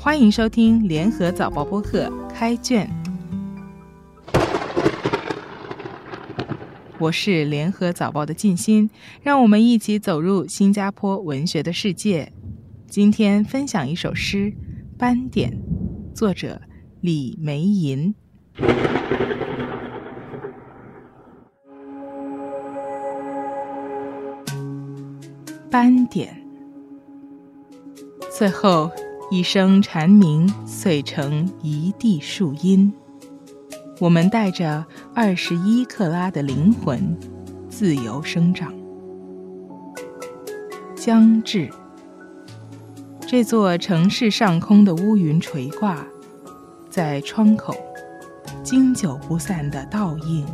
欢迎收听联合早报播客开卷，我是联合早报的静心，让我们一起走入新加坡文学的世界。今天分享一首诗《斑点》，作者李梅吟。斑点，最后一声蝉鸣碎成一地树荫。我们带着二十一克拉的灵魂，自由生长。将至，这座城市上空的乌云垂挂，在窗口，经久不散的倒映。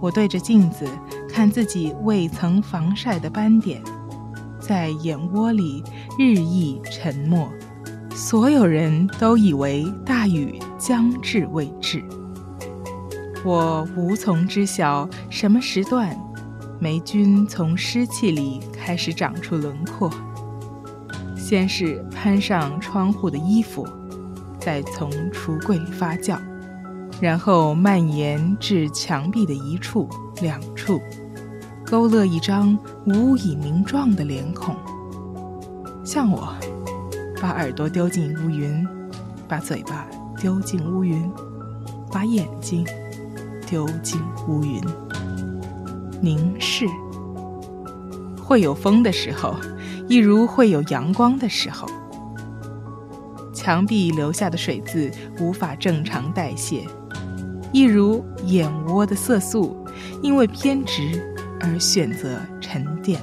我对着镜子看自己未曾防晒的斑点。在眼窝里日益沉默，所有人都以为大雨将至未至。我无从知晓什么时段，霉菌从湿气里开始长出轮廓。先是攀上窗户的衣服，再从橱柜里发酵，然后蔓延至墙壁的一处、两处。勾勒一张无以名状的脸孔，像我，把耳朵丢进乌云，把嘴巴丢进乌云，把眼睛丢进乌云，凝视。会有风的时候，一如会有阳光的时候。墙壁留下的水渍无法正常代谢，一如眼窝的色素因为偏执。而选择沉淀。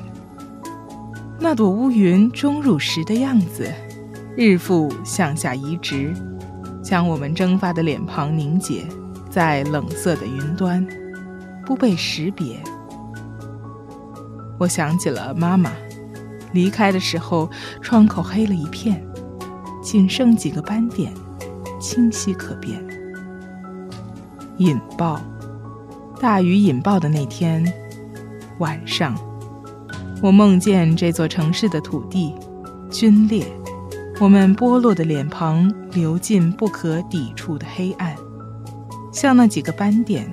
那朵乌云钟乳石的样子，日复向下移植，将我们蒸发的脸庞凝结在冷色的云端，不被识别。我想起了妈妈，离开的时候，窗口黑了一片，仅剩几个斑点，清晰可辨。引爆，大雨引爆的那天。晚上，我梦见这座城市的土地皲裂，我们剥落的脸庞流进不可抵触的黑暗，像那几个斑点，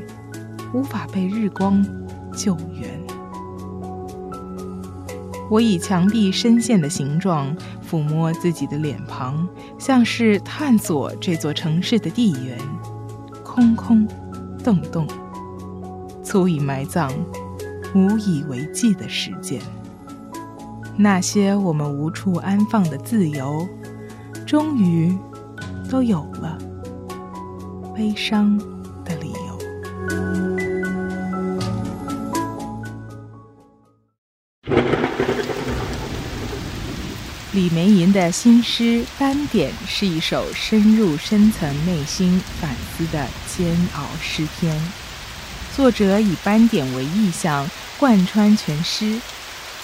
无法被日光救援。我以墙壁深陷的形状抚摸自己的脸庞，像是探索这座城市的地缘，空空洞洞，足以埋葬。无以为继的时间，那些我们无处安放的自由，终于都有了悲伤的理由。李梅吟的新诗《斑点》是一首深入深层内心反思的煎熬诗篇，作者以斑点为意象。贯穿全诗，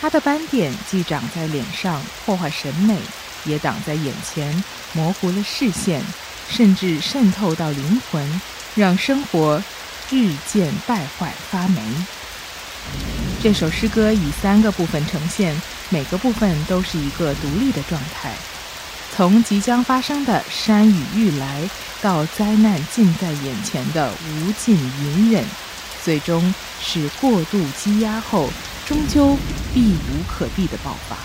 它的斑点既长在脸上破坏审美，也挡在眼前模糊了视线，甚至渗透到灵魂，让生活日渐败坏发霉。这首诗歌以三个部分呈现，每个部分都是一个独立的状态，从即将发生的山雨欲来，到灾难近在眼前的无尽隐忍。最终是过度积压后，终究避无可避的爆发。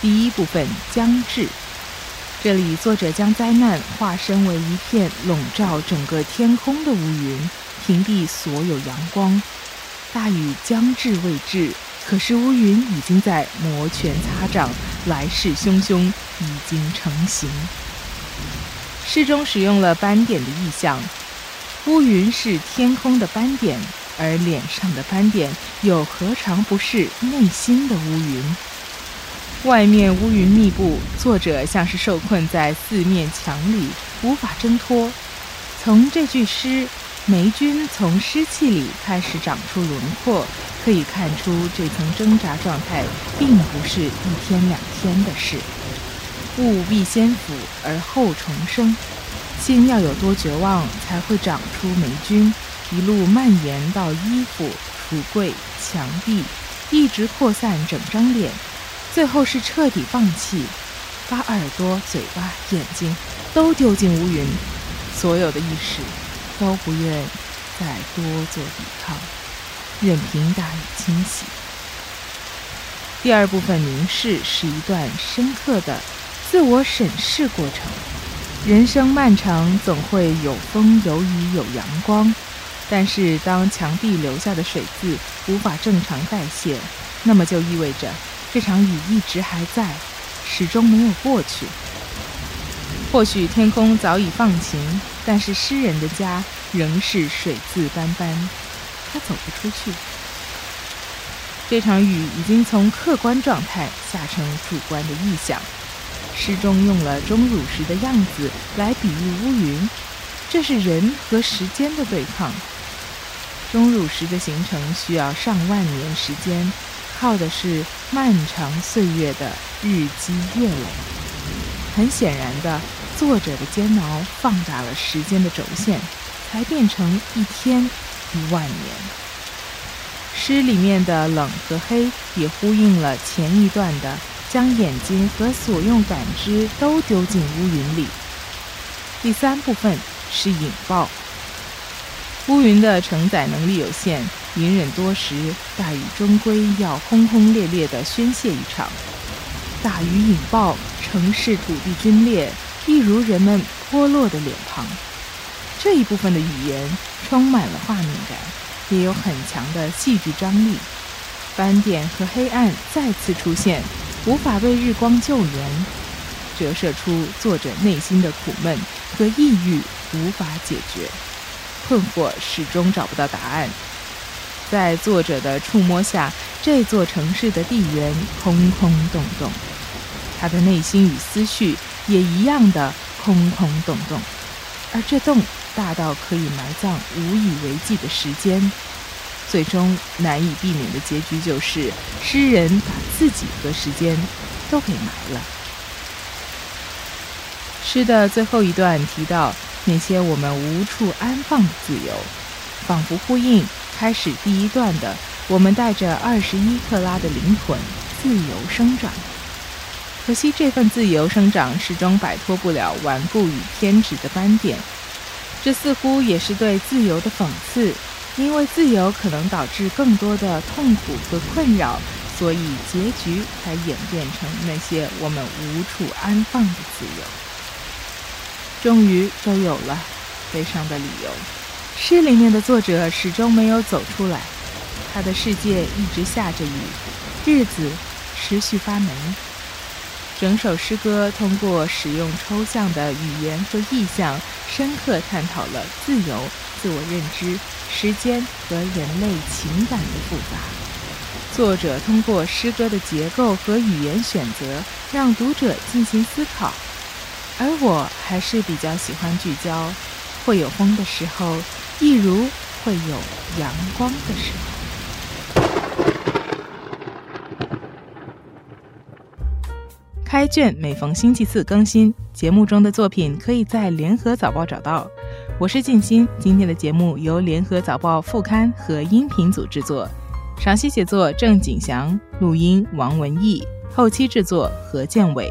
第一部分将至，这里作者将灾难化身为一片笼罩整个天空的乌云，屏蔽所有阳光。大雨将至未至，可是乌云已经在摩拳擦掌，来势汹汹，已经成型。诗中使用了斑点的意象。乌云是天空的斑点，而脸上的斑点又何尝不是内心的乌云？外面乌云密布，作者像是受困在四面墙里，无法挣脱。从这句诗“霉菌从湿气里开始长出轮廓”，可以看出这层挣扎状态并不是一天两天的事。物必先腐而后重生。心要有多绝望，才会长出霉菌，一路蔓延到衣服、橱柜、墙壁，一直扩散整张脸，最后是彻底放弃，把耳朵、嘴巴、眼睛都丢进乌云，所有的意识都不愿再多做抵抗，任凭大雨侵袭。第二部分凝视是一段深刻的自我审视过程。人生漫长，总会有风有雨有阳光，但是当墙壁留下的水渍无法正常代谢，那么就意味着这场雨一直还在，始终没有过去。或许天空早已放晴，但是诗人的家仍是水渍斑斑，他走不出去。这场雨已经从客观状态下成主观的意象。诗中用了钟乳石的样子来比喻乌云，这是人和时间的对抗。钟乳石的形成需要上万年时间，靠的是漫长岁月的日积月累。很显然的，作者的煎熬放大了时间的轴线，才变成一天一万年。诗里面的冷和黑也呼应了前一段的将眼睛和所用感知都丢进乌云里。第三部分是引爆。乌云的承载能力有限，隐忍多时，大雨终归要轰轰烈烈地宣泄一场。大雨引爆，城市土地龟裂，一如人们脱落的脸庞。这一部分的语言充满了画面感。也有很强的戏剧张力，斑点和黑暗再次出现，无法被日光救援，折射出作者内心的苦闷和抑郁无法解决，困惑始终找不到答案。在作者的触摸下，这座城市的地缘空空洞洞，他的内心与思绪也一样的空空洞洞，而这洞。大到可以埋葬无以为继的时间，最终难以避免的结局就是诗人把自己和时间都给埋了。诗的最后一段提到那些我们无处安放的自由，仿佛呼应开始第一段的“我们带着二十一克拉的灵魂自由生长”。可惜这份自由生长始终摆脱不了顽固与偏执的斑点。这似乎也是对自由的讽刺，因为自由可能导致更多的痛苦和困扰，所以结局才演变成那些我们无处安放的自由。终于都有了悲伤的理由。诗里面的作者始终没有走出来，他的世界一直下着雨，日子持续发霉。整首诗歌通过使用抽象的语言和意象，深刻探讨了自由、自我认知、时间和人类情感的复杂。作者通过诗歌的结构和语言选择，让读者进行思考。而我还是比较喜欢聚焦：会有风的时候，一如会有阳光的时候。开卷每逢星期四更新，节目中的作品可以在联合早报找到。我是静心，今天的节目由联合早报副刊和音频组制作，赏析写作郑景祥，录音王文义，后期制作何建伟。